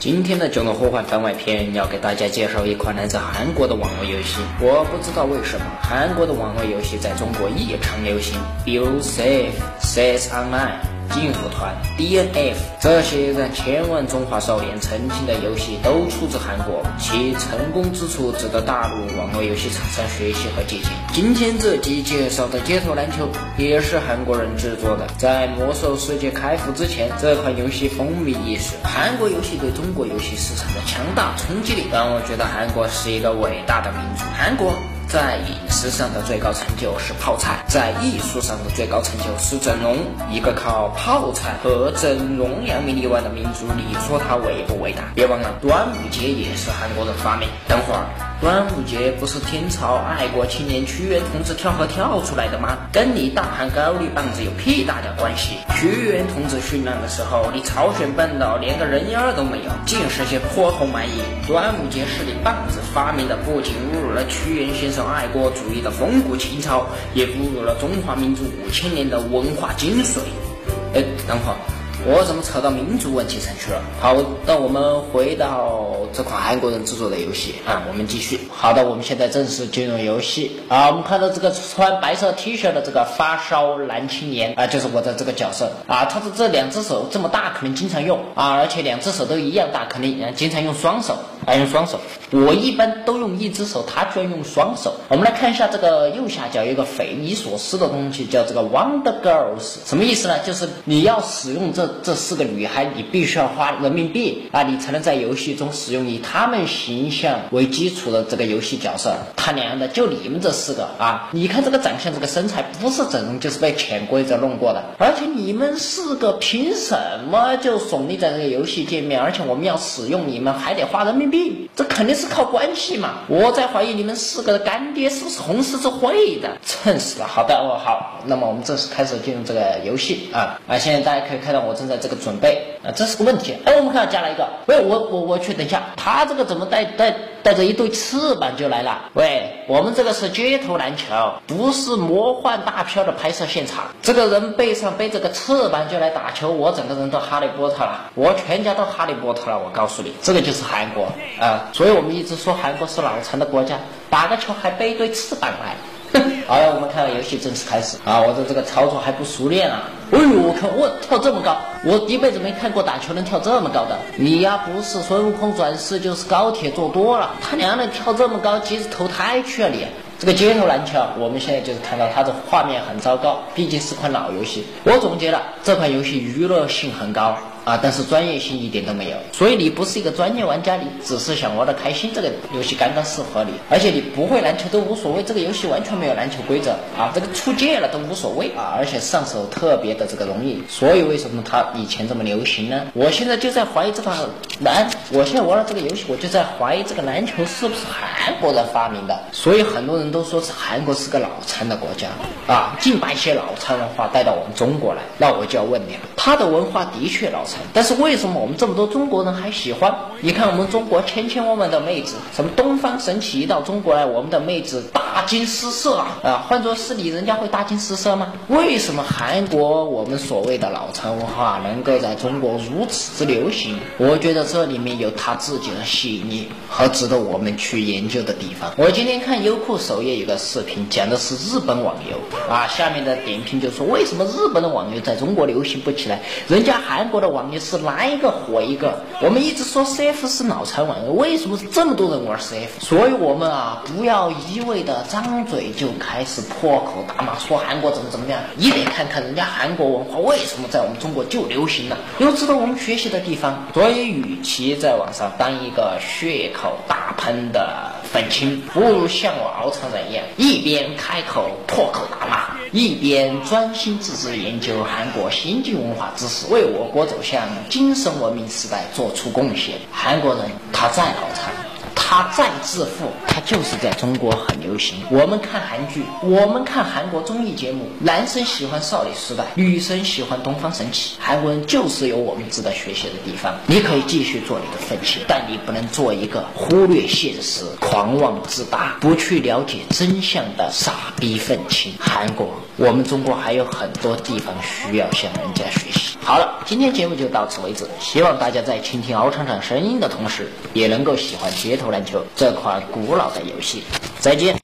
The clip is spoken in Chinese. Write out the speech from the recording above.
今天的九龙火环番外篇要给大家介绍一款来自韩国的网络游戏。我不知道为什么韩国的网络游戏在中国异常流行，比如 Safe、CS Online。金虎团、DNF 这些人千万中华少年曾经的游戏都出自韩国，其成功之处值得大陆网络游戏厂商学习和借鉴。今天这集介绍的街头篮球也是韩国人制作的，在魔兽世界开服之前，这款游戏风靡一时。韩国游戏对中国游戏市场的强大冲击力，让我觉得韩国是一个伟大的民族。韩国。在饮食上的最高成就是泡菜，在艺术上的最高成就是整容。一个靠泡菜和整容扬名立万的民族，你说它伟不伟大？别忘了，端午节也是韩国人发明。等会儿。端午节不是天朝爱国青年屈原同志跳河跳出来的吗？跟你大汉高丽棒子有屁大的关系？屈原同志殉难的时候，你朝鲜半岛连个人影都没有，尽是些泼猴蛮夷。端午节是你棒子发明的，不仅侮辱了屈原先生爱国主义的风骨情操，也侮辱了中华民族五千年的文化精髓。哎，等会儿。我怎么扯到民族问题上去了？好的，我们回到这款韩国人制作的游戏啊，我们继续。好的，我们现在正式进入游戏啊。我们看到这个穿白色 T 恤的这个发烧男青年啊，就是我的这个角色啊。他的这两只手这么大，可能经常用啊，而且两只手都一样大，肯定经常用双手。还用双手，我一般都用一只手，他居然用双手。我们来看一下这个右下角有一个匪夷所思的东西，叫这个 Wonder Girls，什么意思呢？就是你要使用这这四个女孩，你必须要花人民币啊，你才能在游戏中使用以她们形象为基础的这个游戏角色。他娘的，就你们这四个啊！你看这个长相，这个身材，不是整容就是被潜规则弄过的。而且你们四个凭什么就耸立在这个游戏界面？而且我们要使用你们，还得花人民这肯定是靠关系嘛！我在怀疑你们四个的干爹是不是红十字会的？撑死了！好的，哦好，那么我们正式开始进入这个游戏啊啊！现在大家可以看到我正在这个准备啊，这是个问题。哎，我们看加了一个，喂，我我我去，等一下，他这个怎么带带带着一对翅膀就来了？喂，我们这个是街头篮球，不是魔幻大片的拍摄现场。这个人背上背着个翅膀就来打球，我整个人都哈利波特了，我全家都哈利波特了。我告诉你，这个就是韩国。啊，所以我们一直说韩国是脑残的国家，打个球还背一对翅膀来。好了，我们看到游戏正式开始啊！我的这个操作还不熟练啊！哎呦，我看我跳这么高，我一辈子没看过打球能跳这么高的。你呀，不是孙悟空转世，就是高铁坐多了。他娘的，跳这么高，急着投胎去了你！这个街头篮球，我们现在就是看到它的画面很糟糕，毕竟是款老游戏。我总结了，这款游戏娱乐性很高。啊，但是专业性一点都没有，所以你不是一个专业玩家，你只是想玩的开心，这个游戏刚刚适合你。而且你不会篮球都无所谓，这个游戏完全没有篮球规则啊，这个出界了都无所谓啊，而且上手特别的这个容易。所以为什么它以前这么流行呢？我现在就在怀疑这款篮，我现在玩了这个游戏，我就在怀疑这个篮球是不是韩国人发明的。所以很多人都说是韩国是个脑残的国家啊，净把一些脑残文化带到我们中国来。那我就要问你了，他的文化的确脑。但是为什么我们这么多中国人还喜欢？你看我们中国千千万万的妹子，什么东方神起一到中国来，我们的妹子大惊失色啊！啊，换做是你，人家会大惊失色吗？为什么韩国我们所谓的脑残文化能够在中国如此之流行？我觉得这里面有他自己的吸引力和值得我们去研究的地方。我今天看优酷首页有个视频，讲的是日本网游啊，下面的点评就说为什么日本的网游在中国流行不起来？人家韩国的网。游是来一个火一个，我们一直说 CF 是脑残网游，为什么这么多人玩 CF？所以我们啊，不要一味的张嘴就开始破口大骂，说韩国怎么怎么样，你得看看人家韩国文化为什么在我们中国就流行了，有值得我们学习的地方。所以，与其在网上当一个血口大喷的愤青，不如像我敖成人一样，一边开口破口大骂。一边专心致志研究韩国先进文化知识，为我国走向精神文明时代做出贡献。韩国人他再脑残，他。再自负，他就是在中国很流行。我们看韩剧，我们看韩国综艺节目，男生喜欢少女时代，女生喜欢东方神起。韩国人就是有我们值得学习的地方。你可以继续做你的奋起，但你不能做一个忽略现实、狂妄自大、不去了解真相的傻逼愤青。韩国，我们中国还有很多地方需要向人家学习。好了，今天节目就到此为止。希望大家在倾听敖厂长声音的同时，也能够喜欢街头篮球这款古老的游戏。再见。